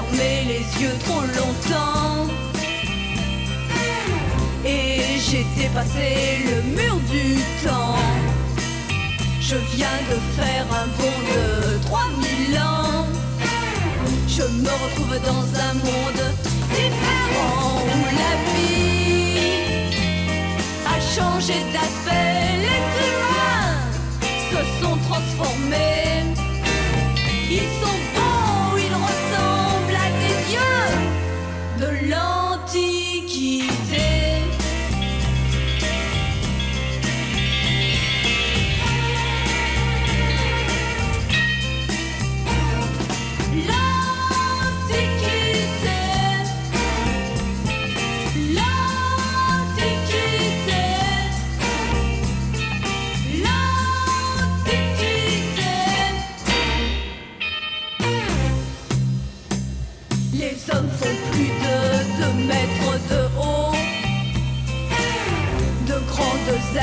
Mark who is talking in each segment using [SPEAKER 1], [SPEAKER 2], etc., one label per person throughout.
[SPEAKER 1] fermé les yeux trop longtemps. Et j'ai dépassé le mur du temps. Je viens de faire un bond de 3000 ans. Je me retrouve dans un monde différent où la vie a changé d'aspect. Les humains se sont transformés.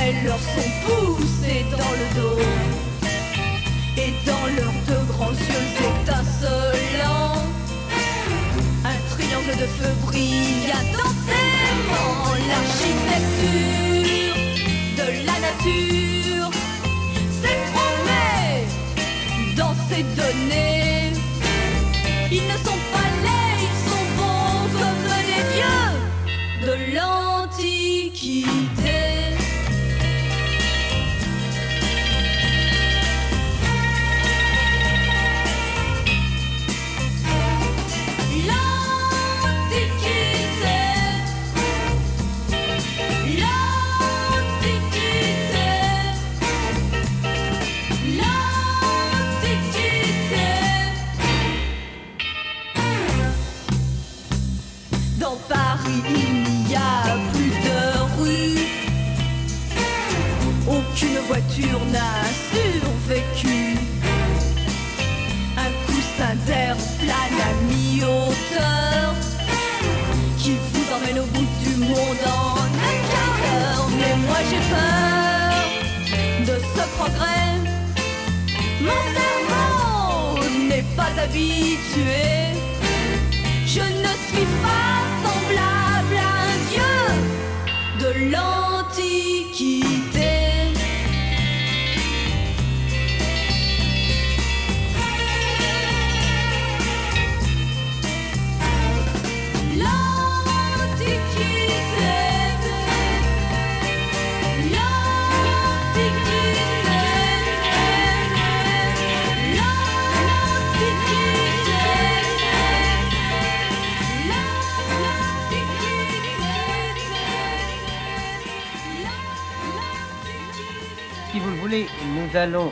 [SPEAKER 1] Ailes leur sont poussées dans le dos. Et dans leurs deux grands yeux étincelants, un triangle de feu brille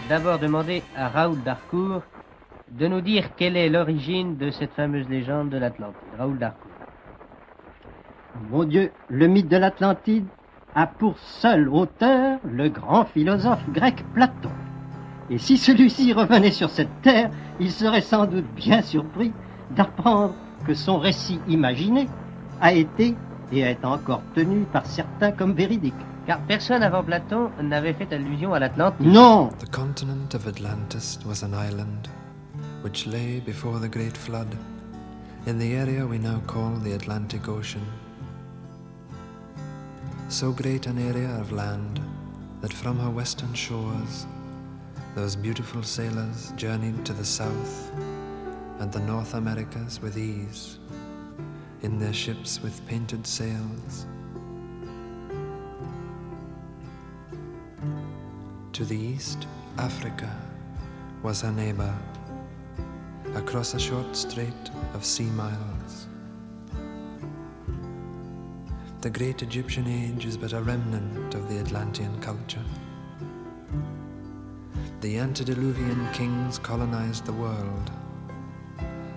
[SPEAKER 2] d'abord demander à Raoul Darcourt de nous dire quelle est l'origine de cette fameuse légende de l'Atlantide. Raoul Darcourt.
[SPEAKER 3] Mon Dieu, le mythe de l'Atlantide a pour seul auteur le grand philosophe grec Platon. Et si celui-ci revenait sur cette terre, il serait sans doute bien surpris d'apprendre que son récit imaginé a été et est encore tenu par certains comme véridique.
[SPEAKER 2] Car personne avant Platon n'avait fait allusion à l'Atlantide.
[SPEAKER 3] Non
[SPEAKER 4] The continent of Atlantis was an island which lay before the great flood in the area we now call the Atlantic Ocean. So great an area of land that from her western shores those beautiful sailors journeyed to the south and the North Americas with ease in their ships with painted sails. To the east, Africa was her neighbor, across a short strait of sea miles. The great Egyptian age is but a remnant of the Atlantean culture. The antediluvian kings colonized the world.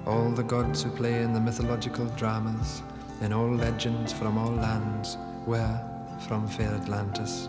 [SPEAKER 4] All the gods who play in the mythological dramas, in all legends from all lands, were from fair Atlantis.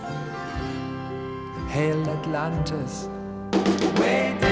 [SPEAKER 4] Hail Atlantis!
[SPEAKER 5] Way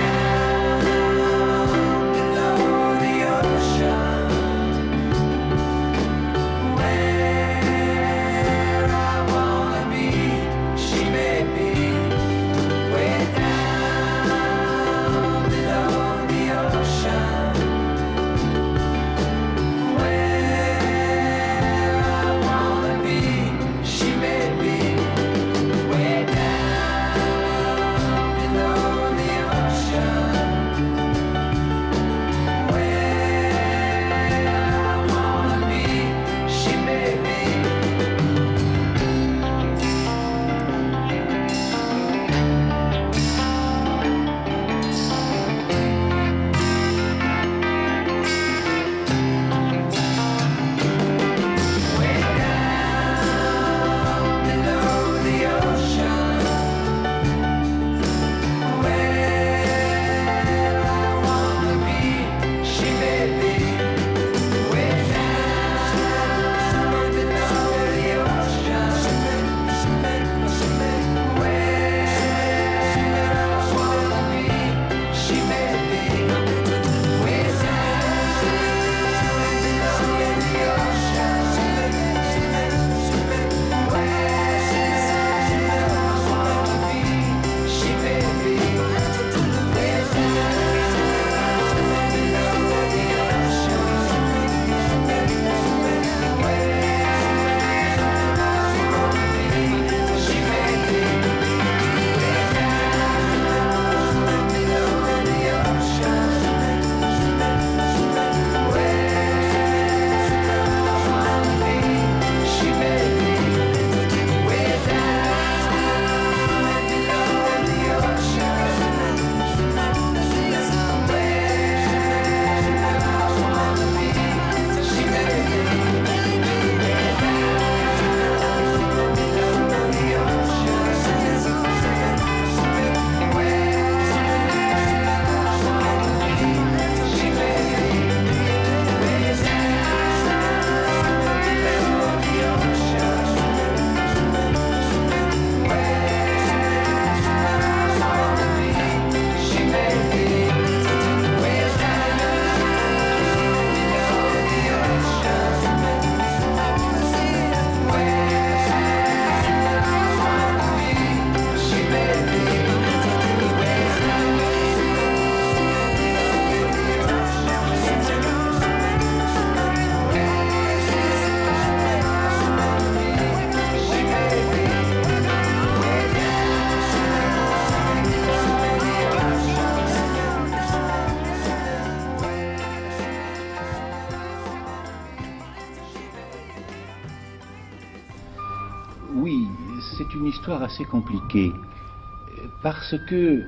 [SPEAKER 6] assez compliquée, euh, parce que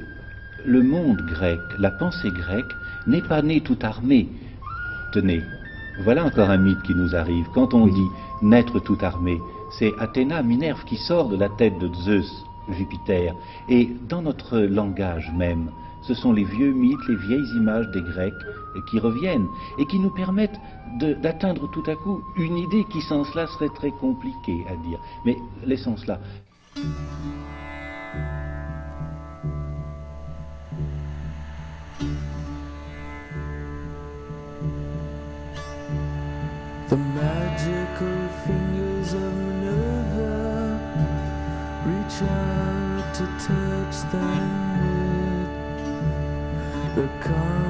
[SPEAKER 6] le monde grec, la pensée grecque, n'est pas née tout armée. Tenez, voilà encore un mythe qui nous arrive. Quand on dit naître tout armé, c'est Athéna, Minerve qui sort de la tête de Zeus, Jupiter. Et dans notre langage même, ce sont les vieux mythes, les vieilles images des Grecs qui reviennent et qui nous permettent d'atteindre tout à coup une idée qui sans cela serait très compliquée à dire. Mais laissons cela.
[SPEAKER 7] The magical fingers of Minerva reach out to touch them with the karma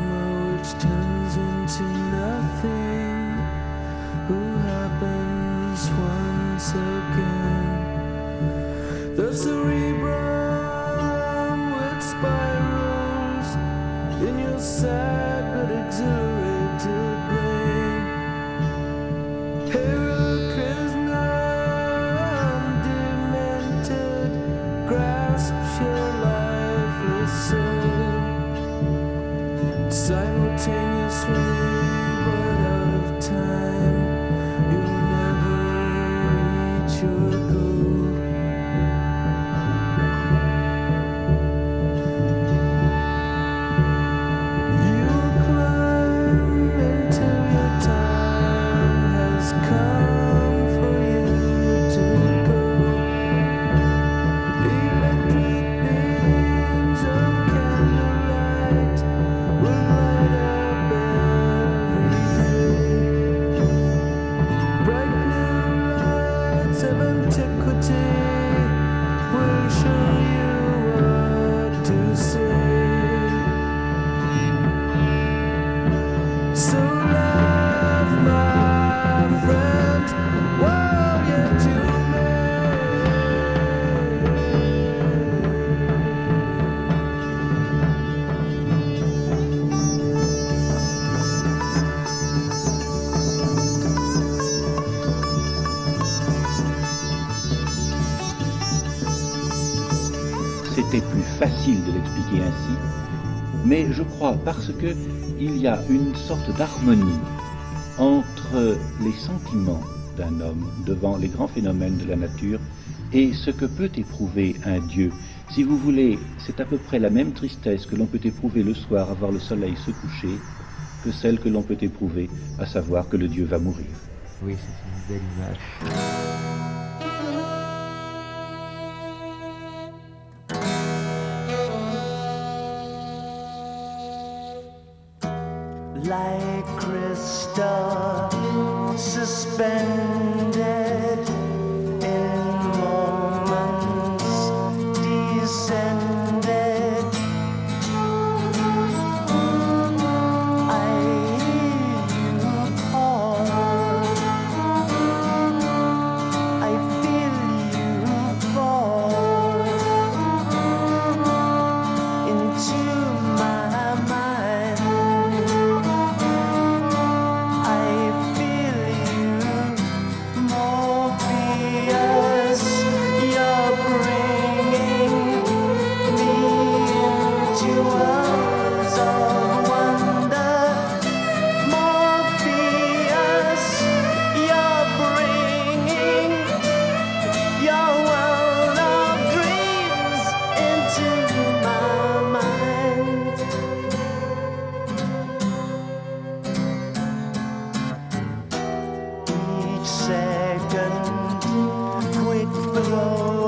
[SPEAKER 6] facile de l'expliquer ainsi, mais je crois parce que il y a une sorte d'harmonie entre les sentiments d'un homme devant les grands phénomènes de la nature et ce que peut éprouver un Dieu. Si vous voulez, c'est à peu près la même tristesse que l'on peut éprouver le soir à voir le soleil se coucher que celle que l'on peut éprouver à savoir que le Dieu va mourir.
[SPEAKER 8] Oui, c'est une belle image.
[SPEAKER 9] Like crystal suspended end. Quick
[SPEAKER 10] below.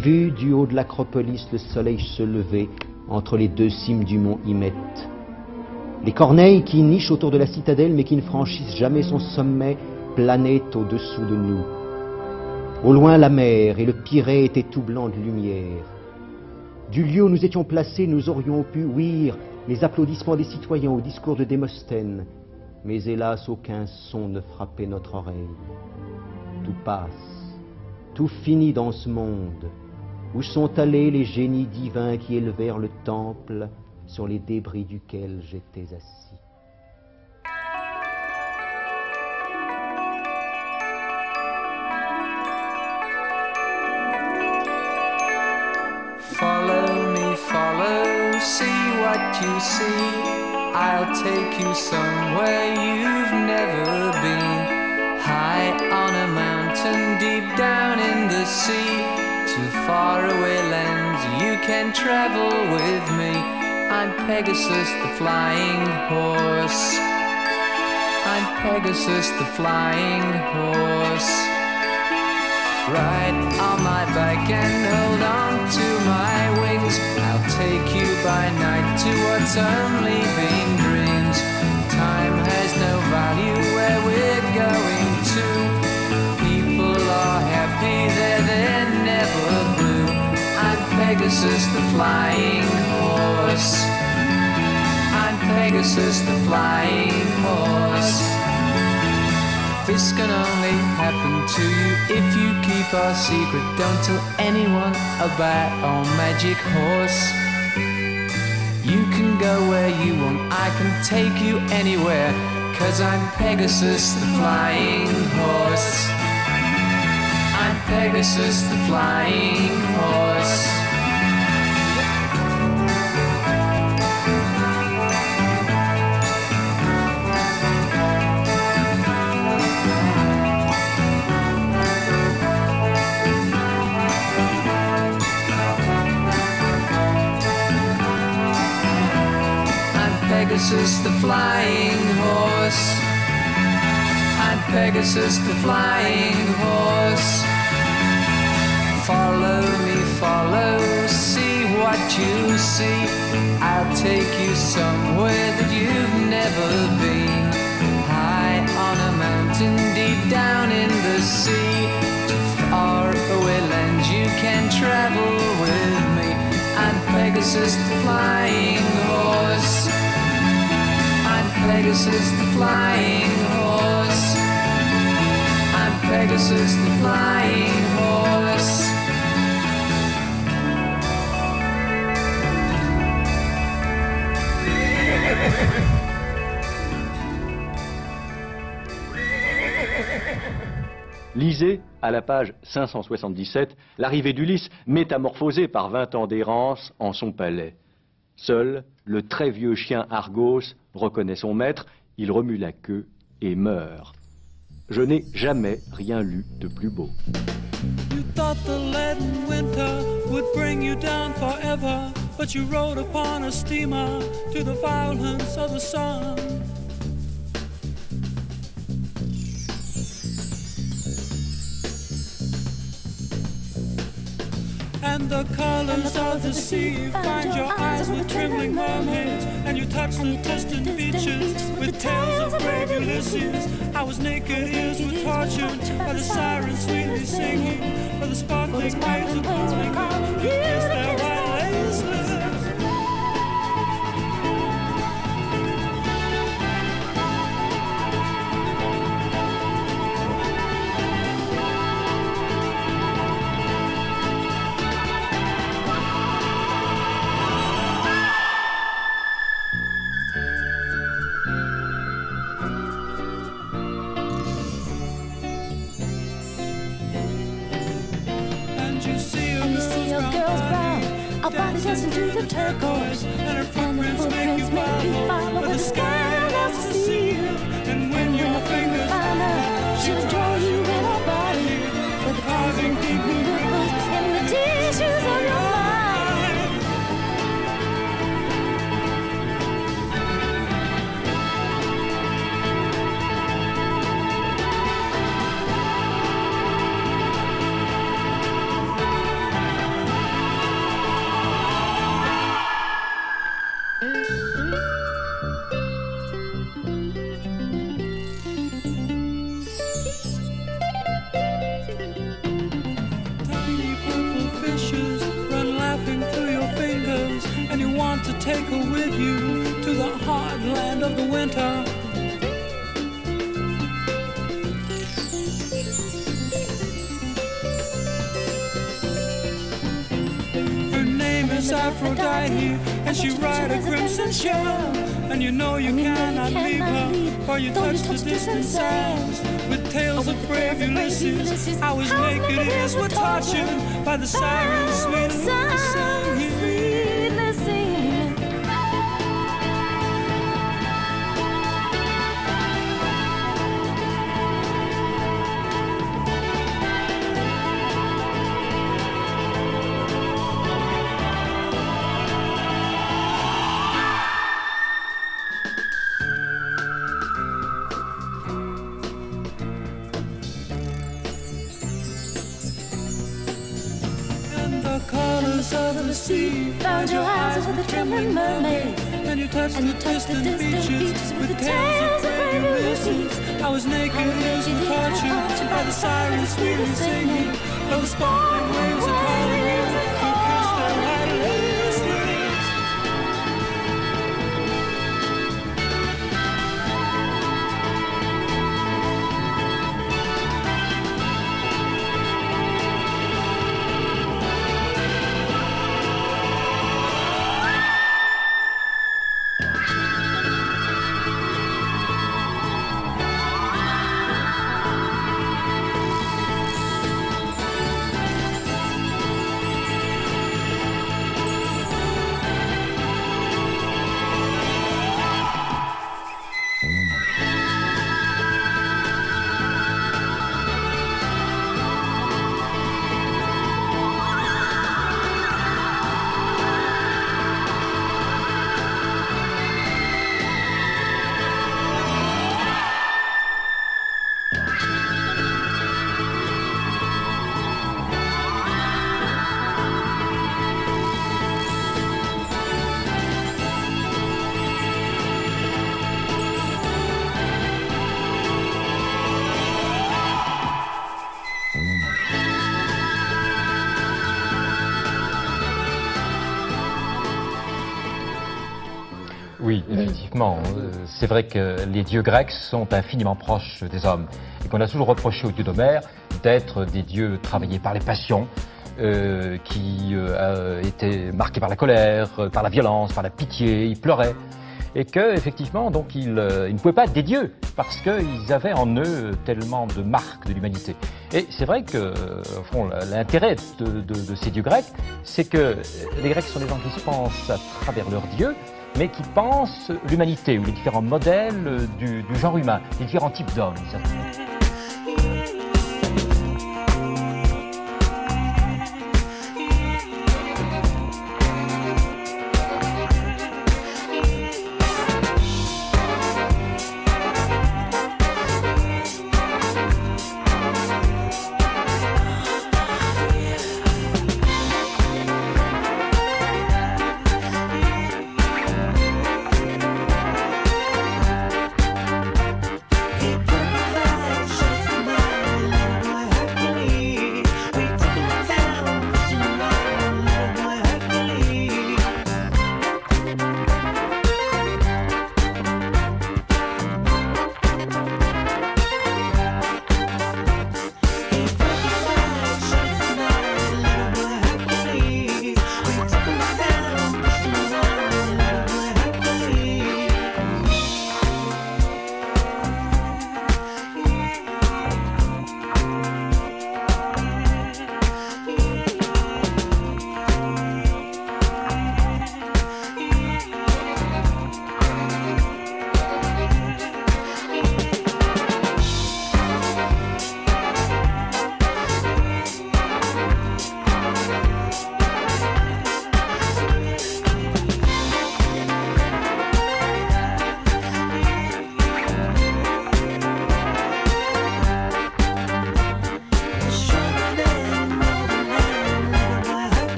[SPEAKER 10] Vu du haut de l'acropolis le soleil se lever entre les deux cimes du mont Hymette. Les corneilles qui nichent autour de la citadelle mais qui ne franchissent jamais son sommet planaient au-dessous de nous. Au loin la mer et le Pirée étaient tout blancs de lumière. Du lieu où nous étions placés, nous aurions pu ouïr les applaudissements des citoyens au discours de Démosthène, mais hélas aucun son ne frappait notre oreille. Tout passe, tout finit dans ce monde, où sont allés les génies divins qui élevèrent le temple sur les débris duquel j'étais assis?
[SPEAKER 5] Follow me, follow, see what you see. I'll take you somewhere you've never been. High on a mountain, deep down in the sea. To faraway lands you can travel with me. I'm Pegasus the flying horse. I'm Pegasus the flying horse. Ride on my back and hold on to my wings. I'll take you by night to what's only been dreams. Time has no value where we're going Pegasus the flying horse. I'm Pegasus the flying horse. This can only happen to you if you keep our secret. Don't tell anyone about our magic horse. You can go where you want, I can take you anywhere. Cause I'm Pegasus the flying horse. I'm Pegasus the flying horse. Pegasus the flying horse. I'm Pegasus the flying horse. Follow me, follow, see what you see. I'll take you somewhere that you've never been. High on a mountain, deep down in the sea. Far away lands you can travel with me. I'm Pegasus the flying The flying horse.
[SPEAKER 11] Lisez, à la page 577, l'arrivée d'Ulysse métamorphosé par vingt ans d'errance en son palais. Seul, le très vieux chien Argos reconnaît son maître, il remue la queue et meurt. Je n'ai jamais rien lu de plus beau.
[SPEAKER 12] You thought the leaden winter would bring you down forever, but you rode upon a steamer to the violence of the sun. And the colors of the sea. Find your eyes with trembling mermaids, and you touch the distant beaches with tales of brave Ulysses. I was naked, ears were tortured by the sirens sweetly singing, by the sparkling waves of calling you kiss their lace
[SPEAKER 1] body dancing to the turquoise, and her footprints make you follow where the sky loves to see you.
[SPEAKER 12] And when your fingers
[SPEAKER 1] find her, she'll draw you in her body, with the carving deep
[SPEAKER 12] take her with you to the hard land of the winter. Her name is Aphrodite, and she ride a crimson shell. And you know you cannot leave her, for you touch the distant sands with tales of brave Ulysses. I was naked, ears were tortured by the sirens singing.
[SPEAKER 1] Sweetly made.
[SPEAKER 12] And you touched
[SPEAKER 1] and you the, touched
[SPEAKER 12] distant,
[SPEAKER 1] distant
[SPEAKER 12] beaches,
[SPEAKER 1] beaches
[SPEAKER 12] with the tales of reminiscences. I was naked, I was naked, and tortured by the sirens, sweetly singing of the sparkling waves
[SPEAKER 13] of C'est vrai que les dieux grecs sont infiniment proches des hommes et qu'on a toujours reproché aux dieux d'Homère d'être des dieux travaillés par les passions, euh, qui euh, euh, étaient marqués par la colère, par la violence, par la pitié, ils pleuraient. Et que, effectivement, donc, ils, ne pouvaient pas être des dieux parce qu'ils avaient en eux tellement de marques de l'humanité. Et c'est vrai que, l'intérêt de ces dieux grecs, c'est que les Grecs sont des gens qui se pensent à travers leurs dieux, mais qui pensent l'humanité ou les différents modèles du, du genre humain, les différents types d'hommes.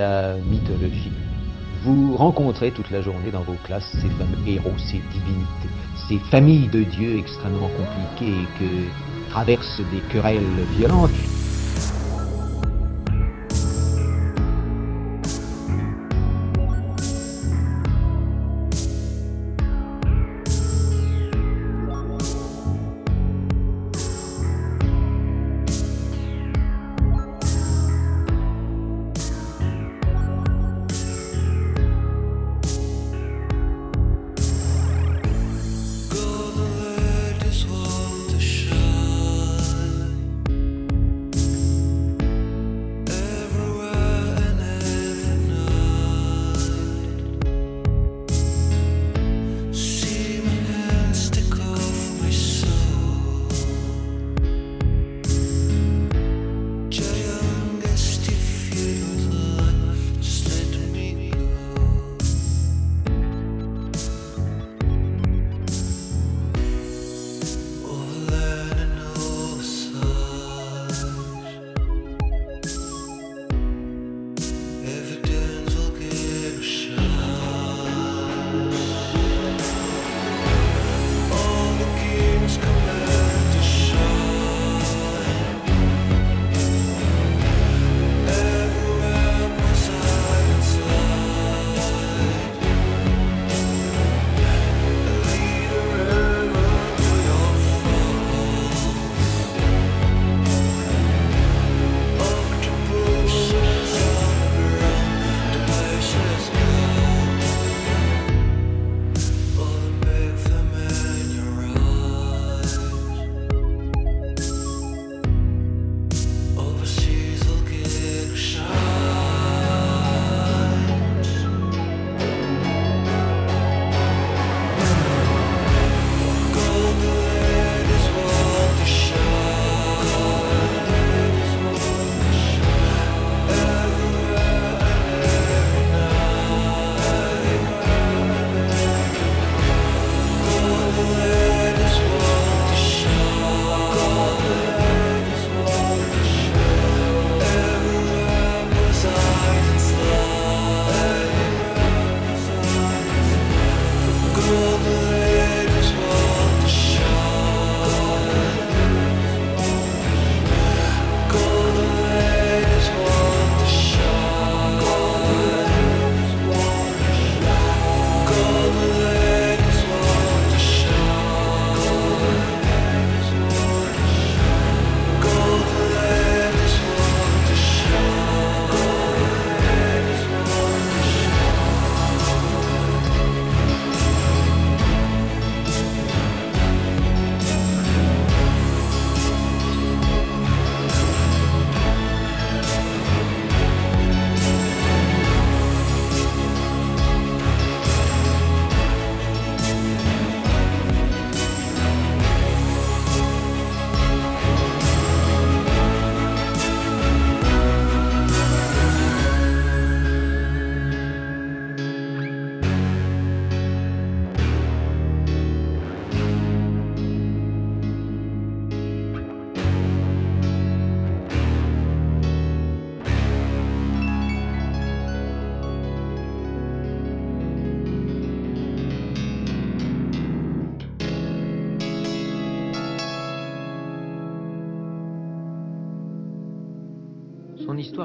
[SPEAKER 9] La mythologie. Vous rencontrez toute la journée dans vos classes ces fameux héros, ces divinités, ces familles de dieux extrêmement compliquées que traversent des querelles violentes.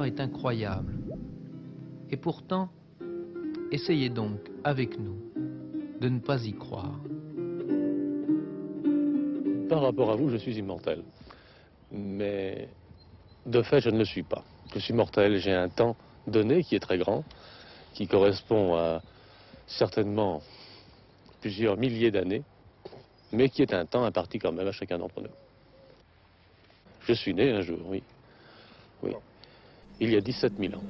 [SPEAKER 14] Est incroyable. Et pourtant, essayez donc, avec nous, de ne pas y croire.
[SPEAKER 15] Par rapport à vous, je suis immortel. Mais de fait, je ne le suis pas. Je suis mortel, j'ai un temps donné qui est très grand, qui correspond à certainement plusieurs milliers d'années, mais qui est un temps imparti quand même à chacun d'entre nous. Je suis né un jour, oui. Oui. Il y a 17 000 ans.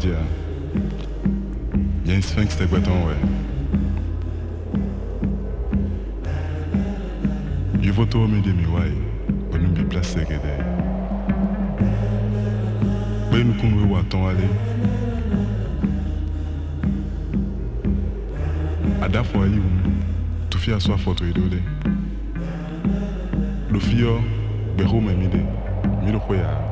[SPEAKER 16] Esi sɔn ɛkanti a yɛn sphinx tɛ gbɛtɔn wɛ yevo tɔw mi de mi wa ye onu bi bila sɛgɛ dɛ gbɛnukun we wa tɔn ale adafɔ ayi wu tufi asɔ afɔtɔ yi do de lo fiyɔ gbɛxo mɛ mi de mi do xɔ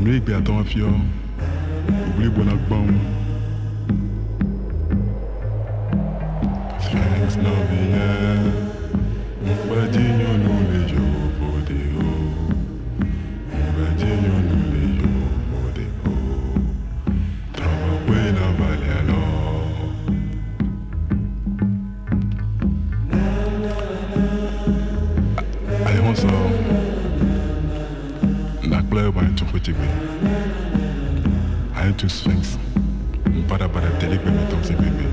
[SPEAKER 16] Nue gbe aton afio. Oubli bona gbon. Sphinx novinha Um badinho no lejo podeo two swings. Bada bada, deliver me,
[SPEAKER 6] don't baby.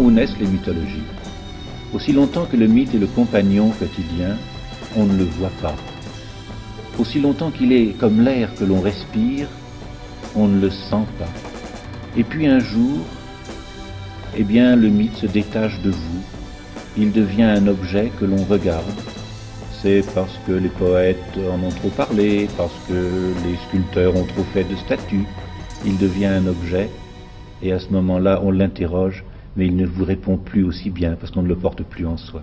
[SPEAKER 6] Où naissent les mythologies. Aussi longtemps que le mythe est le compagnon quotidien, on ne le voit pas. Aussi longtemps qu'il est comme l'air que l'on respire, on ne le sent pas. Et puis un jour, eh bien, le mythe se détache de vous. Il devient un objet que l'on regarde. C'est parce que les poètes en ont trop parlé, parce que les sculpteurs ont trop fait de statues. Il devient un objet, et à ce moment-là, on l'interroge, mais il ne vous répond plus aussi bien parce qu'on ne le porte plus en soi.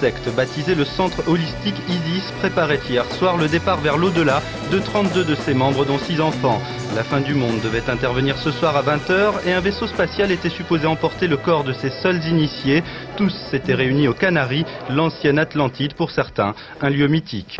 [SPEAKER 17] Secte baptisée le Centre Holistique Isis préparait hier soir le départ vers l'au-delà de 32 de ses membres, dont 6 enfants. La fin du monde devait intervenir ce soir à 20h et un vaisseau spatial était supposé emporter le corps de ces seuls initiés. Tous s'étaient réunis aux Canaries, l'ancienne Atlantide pour certains, un lieu mythique.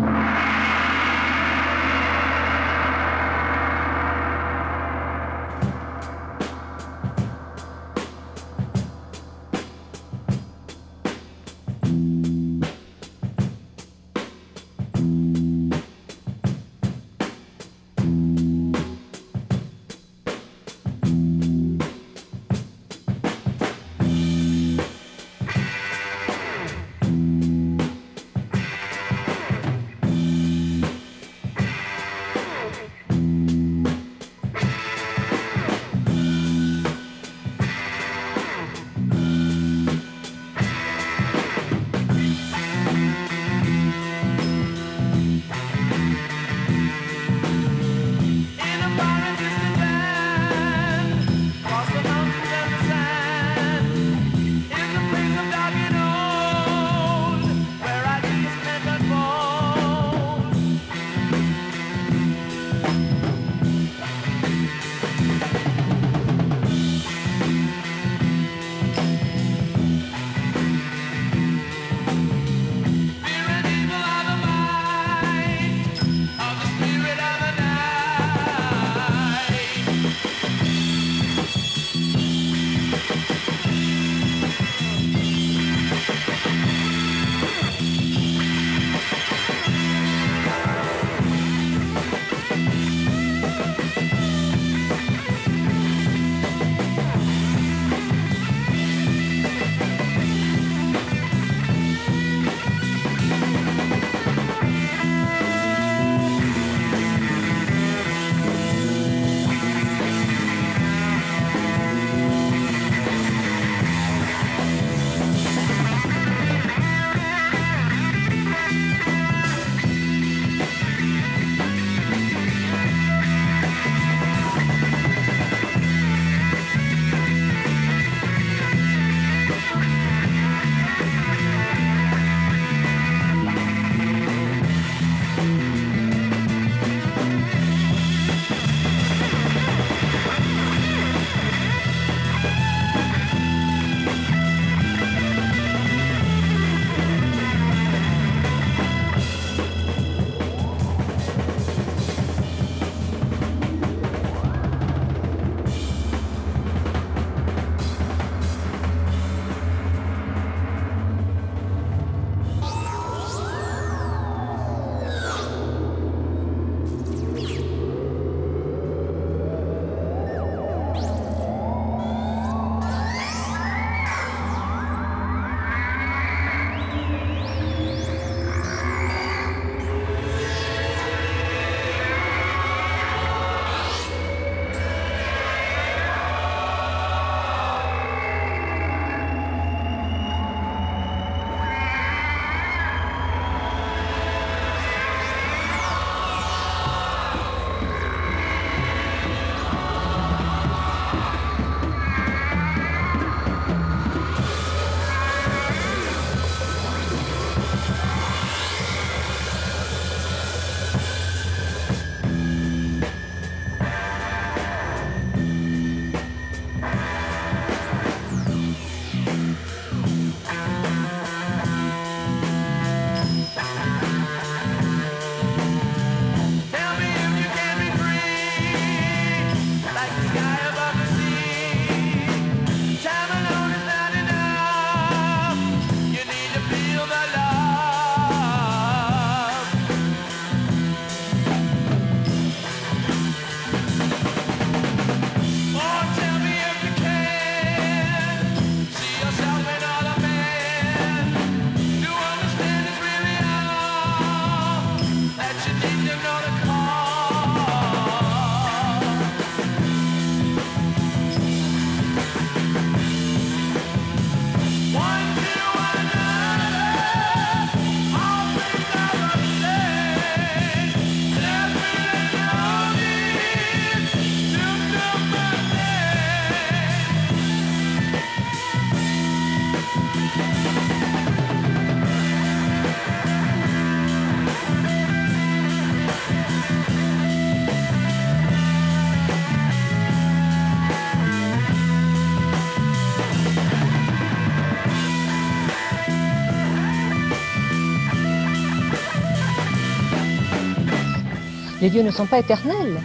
[SPEAKER 18] Les dieux ne sont pas éternels.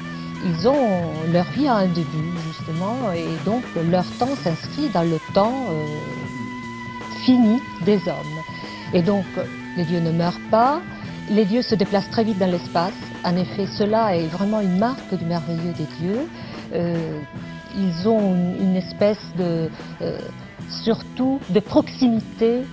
[SPEAKER 18] Ils ont leur vie a un début justement et donc leur temps s'inscrit dans le temps euh, fini des hommes. Et donc les dieux ne meurent pas, les dieux se déplacent très vite dans l'espace. En effet, cela est vraiment une marque du merveilleux des dieux. Euh, ils ont une, une espèce de, euh, surtout, de proximité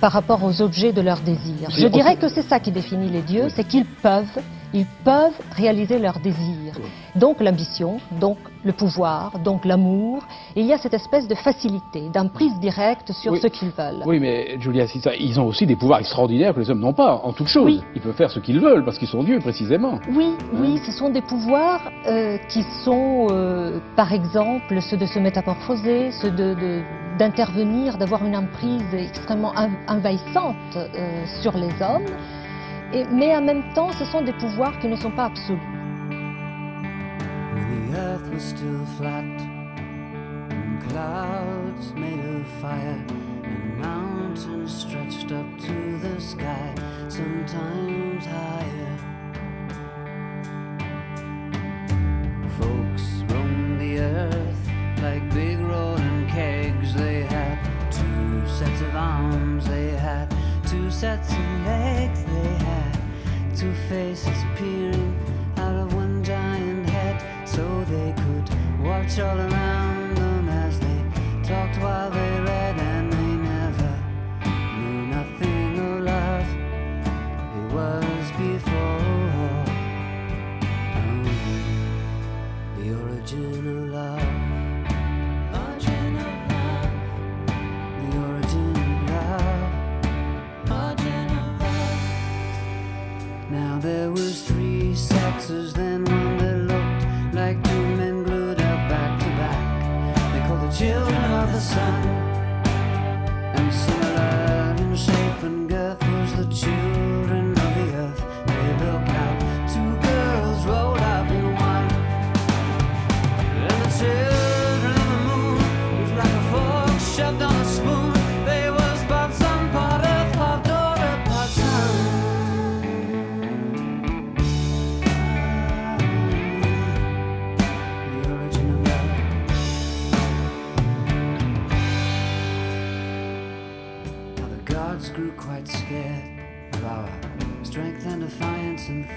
[SPEAKER 18] par rapport aux objets de leur désir. Je dirais que c'est ça qui définit les dieux, c'est qu'ils peuvent, ils peuvent réaliser leurs désirs. Donc l'ambition, donc le pouvoir, donc l'amour. Et il y a cette espèce de facilité, d'emprise directe sur
[SPEAKER 19] Oui.
[SPEAKER 18] ce qu'ils veulent.
[SPEAKER 19] Oui, mais Julia. Ils ont aussi des pouvoirs extraordinaires que les hommes n'ont pas, en toute chose. Ils peuvent faire ce qu'ils veulent parce qu'ils sont dieux, précisément.
[SPEAKER 18] Oui, oui, ce sont des pouvoirs euh, qui sont, euh, par exemple, ceux de se métamorphoser, ceux de- de- d'intervenir, d'avoir une emprise extrêmement en- envahissante euh, sur les hommes. Et- mais en même temps, ce sont des pouvoirs qui ne sont pas absolus.
[SPEAKER 5] When the earth was still flat, and clouds made of fire, and mountains stretched up to the sky, sometimes higher. Folks roamed the earth like big rolling kegs. They had two sets of arms, they had two sets of legs, two faces peering out of one giant head so they could watch all around them as they talked while they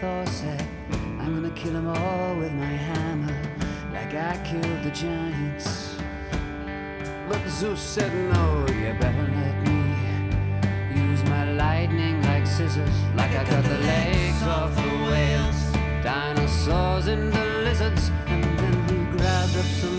[SPEAKER 5] Thor said, I'm gonna kill them all with my hammer, like I killed the giants. But Zeus said, No, you better let me use my lightning like scissors, like I cut the legs off the whales, dinosaurs into lizards, and then he grabbed up some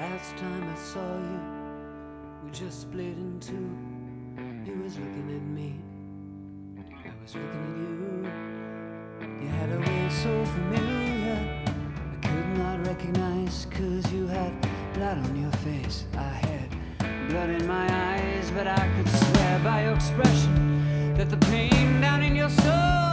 [SPEAKER 5] last time I saw you, we just split in two. You was looking at me, I was looking at you. You had a way so familiar, I could not recognize, cause you had blood on your face. I had blood in my eyes, but I could swear by your expression that the pain down in your soul